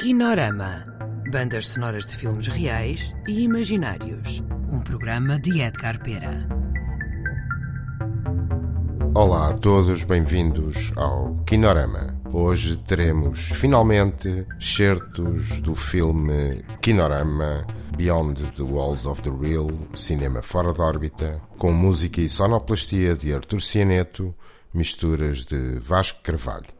Kinorama. Bandas sonoras de filmes reais e imaginários. Um programa de Edgar Pera. Olá a todos, bem-vindos ao Kinorama. Hoje teremos finalmente certos do filme Kinorama Beyond the Walls of the Real, cinema fora de órbita, com música e sonoplastia de Artur Cianeto, misturas de Vasco Carvalho.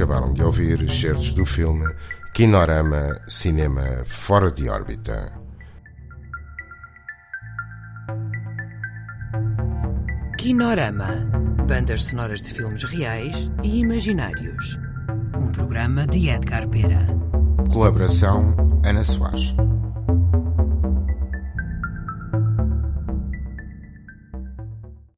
Acabaram de ouvir excertos do filme Kinorama Cinema Fora de Órbita. Kinorama. Bandas sonoras de filmes reais e imaginários. Um programa de Edgar Pera. Colaboração Ana Soares.